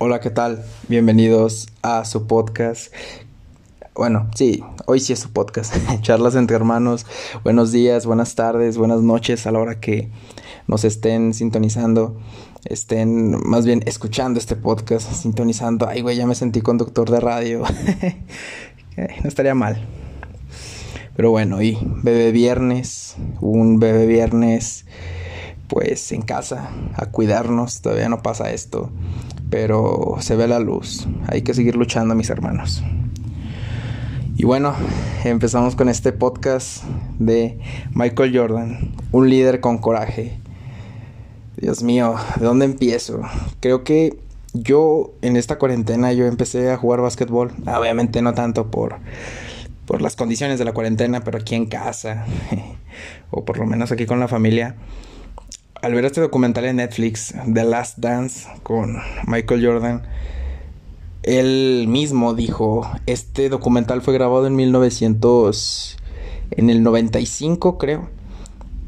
Hola, ¿qué tal? Bienvenidos a su podcast. Bueno, sí, hoy sí es su podcast. Charlas entre hermanos. Buenos días, buenas tardes, buenas noches a la hora que nos estén sintonizando. Estén más bien escuchando este podcast, sintonizando. Ay, güey, ya me sentí conductor de radio. no estaría mal. Pero bueno, y bebé viernes, un bebé viernes pues en casa a cuidarnos, todavía no pasa esto, pero se ve la luz, hay que seguir luchando mis hermanos. Y bueno, empezamos con este podcast de Michael Jordan, un líder con coraje. Dios mío, ¿de dónde empiezo? Creo que yo en esta cuarentena yo empecé a jugar básquetbol, obviamente no tanto por por las condiciones de la cuarentena, pero aquí en casa o por lo menos aquí con la familia al ver este documental en Netflix, The Last Dance, con Michael Jordan, él mismo dijo, este documental fue grabado en 1900, en el 95 creo,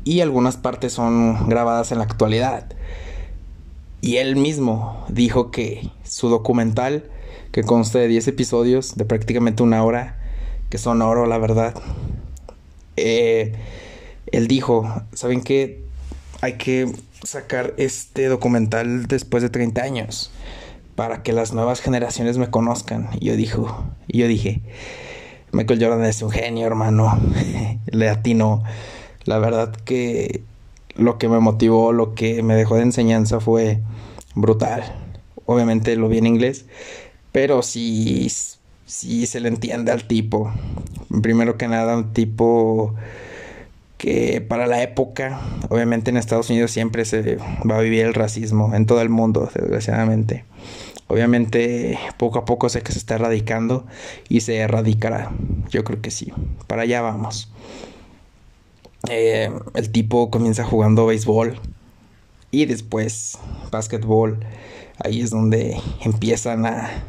y algunas partes son grabadas en la actualidad. Y él mismo dijo que su documental, que consta de 10 episodios de prácticamente una hora, que son oro, la verdad, eh, él dijo, ¿saben qué? Hay que sacar este documental después de 30 años para que las nuevas generaciones me conozcan. Y yo dijo, y yo dije, Michael Jordan es un genio, hermano. Le. La verdad que lo que me motivó, lo que me dejó de enseñanza fue brutal. Obviamente lo vi en inglés, pero sí, sí se le entiende al tipo. Primero que nada, un tipo que para la época, obviamente en Estados Unidos siempre se va a vivir el racismo, en todo el mundo, desgraciadamente. Obviamente poco a poco sé que se está erradicando y se erradicará. Yo creo que sí. Para allá vamos. Eh, el tipo comienza jugando béisbol y después básquetbol. Ahí es donde empiezan a...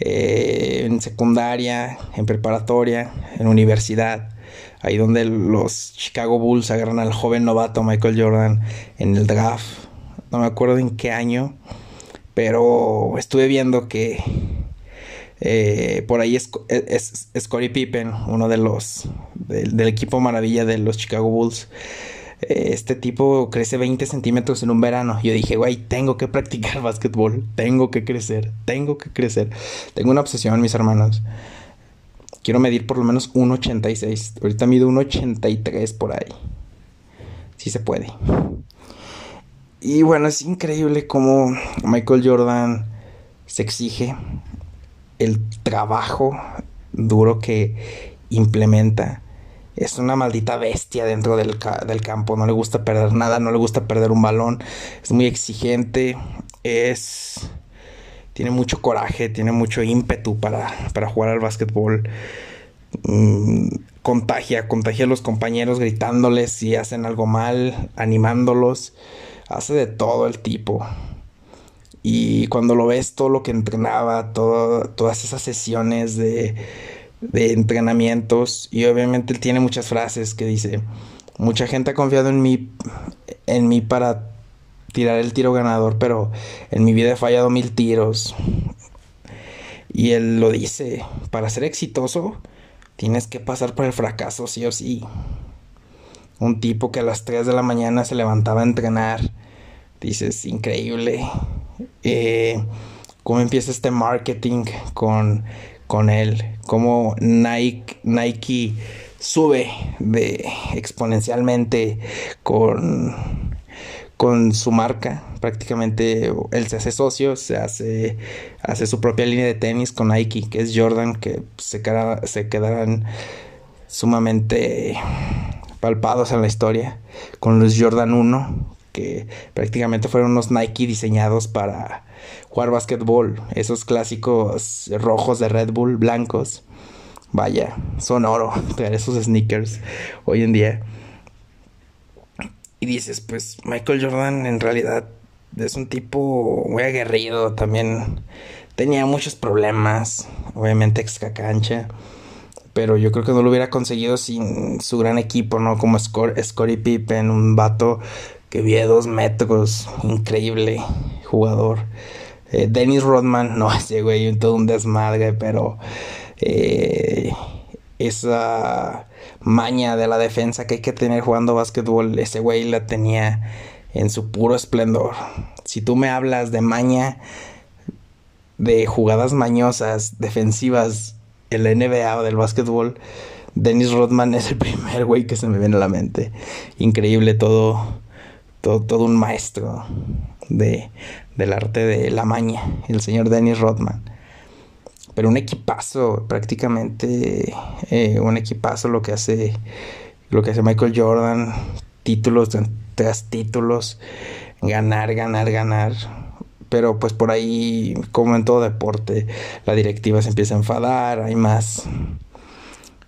Eh, en secundaria, en preparatoria, en universidad ahí donde los Chicago Bulls agarran al joven novato Michael Jordan en el draft. No me acuerdo en qué año, pero estuve viendo que eh, por ahí es, es, Pippen, uno de los del, equipo maravilla de los Chicago Bulls. Eh, este tipo crece 20 centímetros en un verano. Yo dije, güey, tengo que practicar básquetbol. Tengo que crecer. Tengo que crecer. Tengo una obsesión, mis hermanos. Quiero medir por lo menos 1,86. Ahorita mido 1,83 por ahí. Si se puede. Y bueno, es increíble cómo Michael Jordan se exige el trabajo duro que implementa. Es una maldita bestia dentro del, campo. No le gusta perder nada, no le gusta perder un balón. Es muy exigente. Es tiene mucho coraje, tiene mucho ímpetu para, para jugar al básquetbol. Mm, contagia, contagia a los compañeros gritándoles si hacen algo mal, animándolos. Hace de todo el tipo. Y cuando lo ves, todo lo que entrenaba, todas esas sesiones de, de entrenamientos. Y obviamente él tiene muchas frases que dice, mucha gente ha confiado en mí, en mí para tirar el tiro ganador, pero en mi vida he fallado mil tiros. Y él lo dice, para ser exitoso tienes que pasar por el fracaso sí o sí. Un tipo que a las 3 de la mañana se levantaba a entrenar. Dices, increíble. Eh, ¿Cómo empieza este marketing con, con él? ¿Cómo Nike, Nike sube de exponencialmente con con su marca. Prácticamente él se hace socio, se hace, hace su propia línea de tenis con Nike, que es Jordan, que se, se quedarán sumamente palpados en la historia. Con los Jordan 1, que prácticamente fueron unos Nike diseñados para jugar básquetbol. Esos clásicos rojos de Red Bull, blancos. Vaya, son oro esos sneakers hoy en día. Y dices, pues Michael Jordan en realidad es un tipo muy aguerrido, también tenía muchos problemas, obviamente ex cancha, pero yo creo que no lo hubiera conseguido sin su gran equipo, ¿no? Como Scottie Pippen, un vato que vive dos metros, increíble jugador. Eh, Dennis Rodman, no, ese güey, todo un desmadre, pero eh, esa maña de la defensa que hay que tener jugando básquetbol, ese güey la tenía en su puro esplendor. Si tú me hablas de maña, de jugadas mañosas, defensivas en la NBA o del básquetbol, Dennis Rodman es el primer güey que se me viene a la mente. Increíble todo, todo, todo un maestro de, del arte de la maña, el señor Dennis Rodman. Pero un equipazo, prácticamente eh, un equipazo lo que hace lo que hace Michael Jordan, títulos tras títulos, ganar, ganar, ganar. Pero pues por ahí, como en todo deporte, la directiva se empieza a enfadar, hay más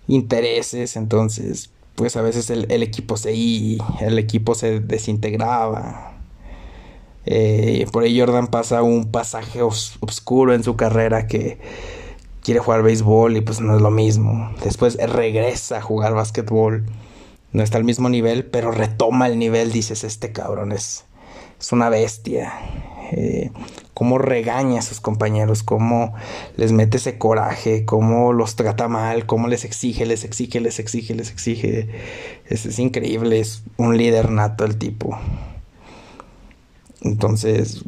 intereses, entonces pues a veces el, equipo se el equipo se desintegraba. Eh, por ahí Jordan pasa un pasaje oscuro en su carrera que quiere jugar béisbol y pues no es lo mismo. Después regresa a jugar básquetbol. No está al mismo nivel, pero retoma el nivel. Dices, este cabrón es, es una bestia. Eh, cómo regaña a sus compañeros, cómo les mete ese coraje, cómo los trata mal, cómo les exige, les exige, les exige, les exige. Es, increíble, es un líder nato el tipo. Entonces,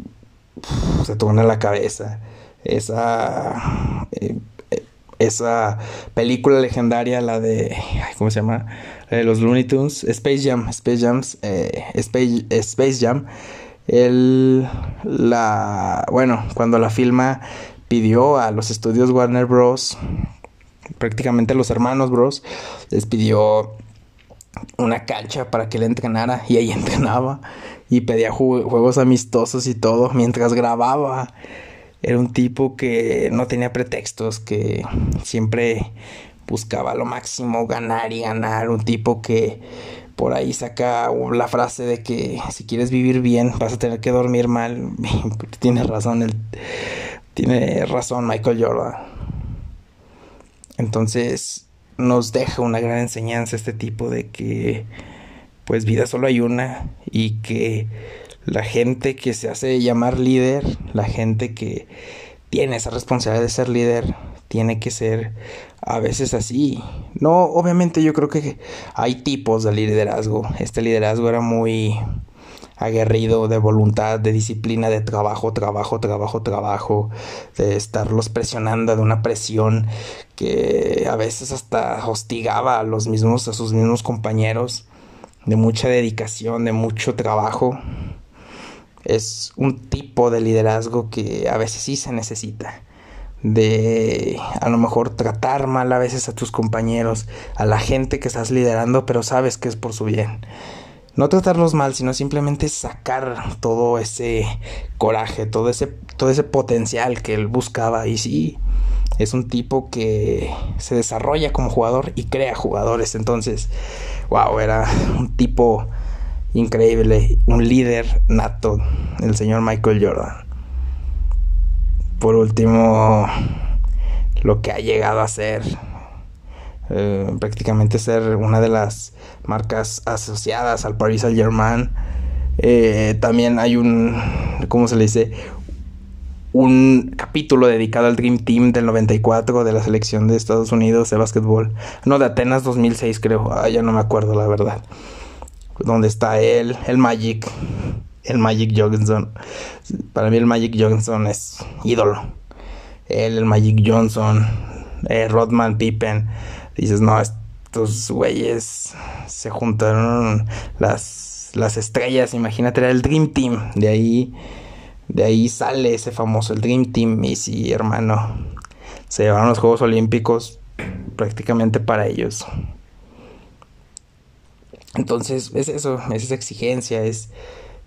se toma la cabeza esa eh, esa película legendaria la de cómo se llama de los Looney Tunes Space Jam Space Jams eh, Space, Space Jam. El la bueno cuando la filma pidió a los estudios Warner Bros prácticamente a los hermanos Bros les pidió una cancha para que le entrenara y ahí entrenaba y pedía juegos amistosos y todo mientras grababa era un tipo que no tenía pretextos, que siempre buscaba lo máximo, ganar y ganar. Un tipo que por ahí saca la frase de que si quieres vivir bien vas a tener que dormir mal. tiene razón, el, tiene razón Michael Jordan. Entonces nos deja una gran enseñanza este tipo de que pues vida solo hay una y que la gente que se hace llamar líder, la gente que tiene esa responsabilidad de ser líder, tiene que ser a veces así. No, obviamente yo creo que hay tipos de liderazgo. Este liderazgo era muy aguerrido de voluntad, de disciplina, de trabajo, trabajo, trabajo, trabajo, de estarlos presionando, de una presión que a veces hasta hostigaba a los mismos, a sus mismos compañeros, de mucha dedicación, de mucho trabajo es un tipo de liderazgo que a veces sí se necesita. De a lo mejor tratar mal a veces a tus compañeros, a la gente que estás liderando, pero sabes que es por su bien. No tratarlos mal, sino simplemente sacar todo ese coraje, todo ese, todo ese potencial que él buscaba. Y sí, es un tipo que se desarrolla como jugador y crea jugadores. Entonces, wow, era un tipo increíble, un líder nato, el señor Michael Jordan. Por último, lo que ha llegado a ser, eh, prácticamente ser una de las marcas asociadas al Paris Saint Germain. Eh, también hay un, ¿cómo se le dice? Un capítulo dedicado al Dream Team del 94 de la selección de Estados Unidos de básquetbol. No, de Atenas 2006 creo, ah, ya no me acuerdo la verdad donde está él, el Magic, el Magic Johnson. Para mí el Magic Johnson es ídolo. Él, el Magic Johnson, eh, Rodman, Pippen. Dices, no, estos güeyes se juntaron las, las estrellas. Imagínate, era el Dream Team. De ahí, de ahí sale ese famoso, el Dream Team. Y sí, hermano, se llevaron los Juegos Olímpicos prácticamente para ellos. Entonces, es eso, es esa exigencia, es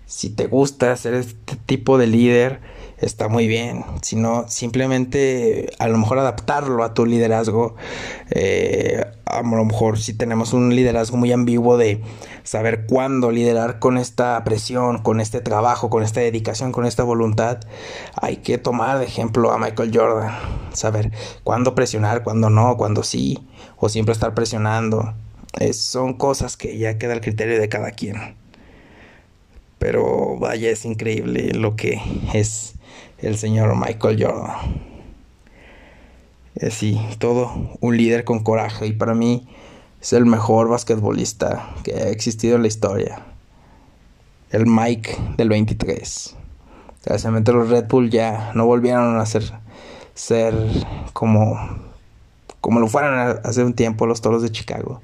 si te gusta ser este tipo de líder, está muy bien. Si no, simplemente a lo mejor adaptarlo a tu liderazgo. Eh, a lo mejor si tenemos un liderazgo muy ambiguo de saber cuándo liderar con esta presión, con este trabajo, con esta dedicación, con esta voluntad, hay que tomar de ejemplo a Michael Jordan. Saber cuándo presionar, cuándo no, cuándo sí, o siempre estar presionando son cosas que ya queda al criterio de cada quien. Pero vaya, es increíble lo que es el señor Michael Jordan. Eh, sí, todo un líder con coraje y para mí es el mejor basquetbolista que ha existido en la historia. El Mike del 23. Desgraciadamente los Red Bull ya no volvieron a ser, ser como, como lo fueron hace un tiempo los Toros de Chicago.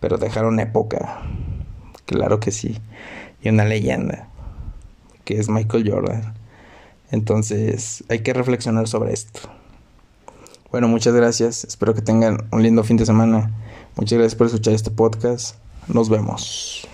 Pero dejaron época. Claro que sí. Y una leyenda. Que es Michael Jordan. Entonces hay que reflexionar sobre esto. Bueno, muchas gracias. Espero que tengan un lindo fin de semana. Muchas gracias por escuchar este podcast. Nos vemos.